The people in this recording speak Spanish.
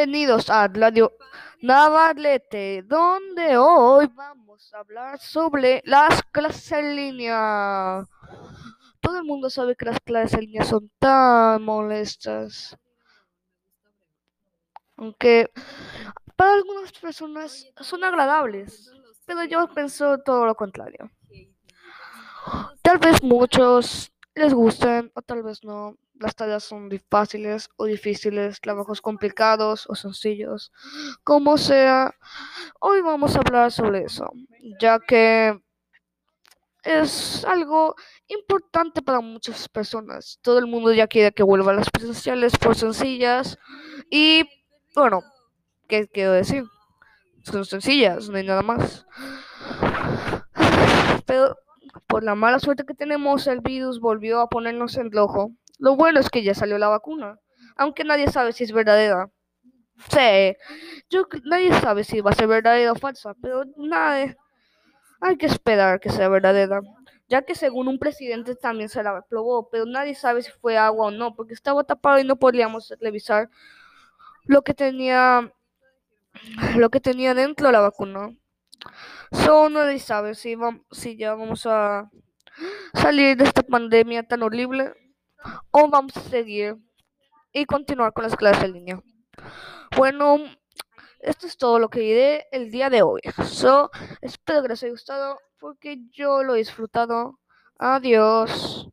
Bienvenidos a Radio Navarrete, donde hoy vamos a hablar sobre las clases en línea. Todo el mundo sabe que las clases en línea son tan molestas. Aunque para algunas personas son agradables, pero yo pienso todo lo contrario. Tal vez muchos les gusten o tal vez no. Las tareas son fáciles o difíciles, trabajos complicados o sencillos, como sea. Hoy vamos a hablar sobre eso, ya que es algo importante para muchas personas. Todo el mundo ya quiere que vuelvan las presenciales por sencillas y bueno, ¿qué quiero decir? Son sencillas, no hay nada más. Pero por la mala suerte que tenemos, el virus volvió a ponernos en rojo. Lo bueno es que ya salió la vacuna, aunque nadie sabe si es verdadera. Sí, yo, nadie sabe si va a ser verdadera o falsa, pero nada, hay que esperar que sea verdadera, ya que según un presidente también se la probó, pero nadie sabe si fue agua o no, porque estaba tapado y no podíamos revisar lo que tenía lo que tenía dentro la vacuna. Solo nadie sabe si, si ya vamos a salir de esta pandemia tan horrible o vamos a seguir y continuar con las clases en línea. Bueno, esto es todo lo que diré el día de hoy. So, espero que les haya gustado porque yo lo he disfrutado. Adiós.